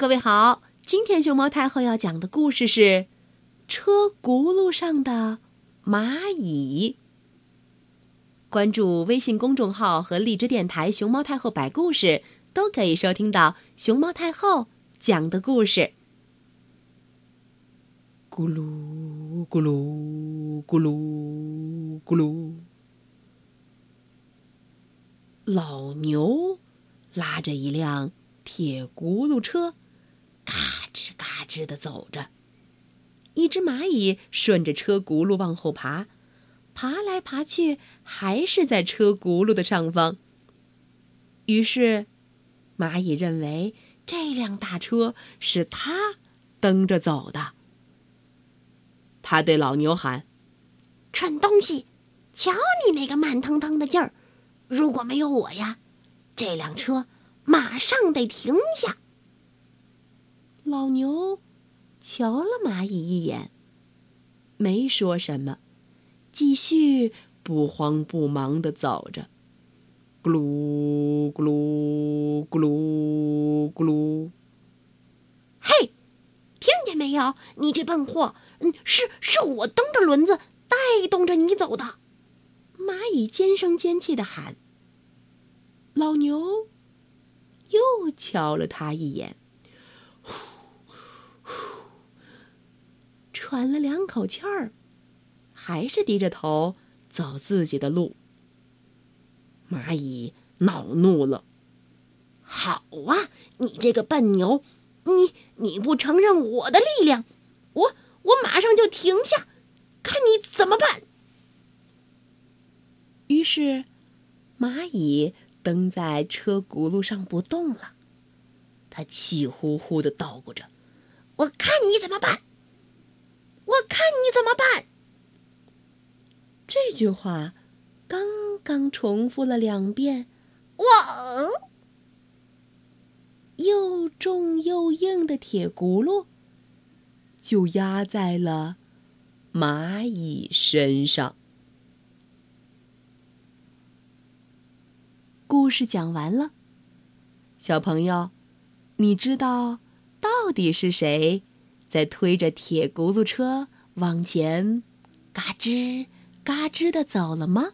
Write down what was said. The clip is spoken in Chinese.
各位好，今天熊猫太后要讲的故事是《车轱辘上的蚂蚁》。关注微信公众号和荔枝电台“熊猫太后摆故事”，都可以收听到熊猫太后讲的故事。咕噜咕噜咕噜咕噜，老牛拉着一辆铁轱辘车，吱嘎吱的走着。一只蚂蚁顺着车轱辘往后爬，爬来爬去，还是在车轱辘的上方。于是，蚂蚁认为这辆大车是它蹬着走的。他对老牛喊：“蠢东西，瞧你那个慢腾腾的劲儿！如果没有我呀，这辆车马上得停下。”老牛瞧了蚂蚁一眼，没说什么，继续不慌不忙地走着。咕噜咕噜咕噜咕噜，嘿，听见没有？你这笨货！嗯，是是我蹬着轮子带动着你走的，蚂蚁尖声尖气的喊。老牛又瞧了他一眼，呼呼，喘了两口气儿，还是低着头走自己的路。蚂蚁恼怒了：“好啊，你这个笨牛，你你不承认我的力量，我。”我马上就停下，看你怎么办。于是，蚂蚁蹬在车轱辘上不动了。他气呼呼的叨咕着：“我看你怎么办！我看你怎么办！”这句话刚刚重复了两遍，我又重又硬的铁轱辘。就压在了蚂蚁身上。故事讲完了，小朋友，你知道到底是谁在推着铁轱辘车往前嘎吱嘎吱的走了吗？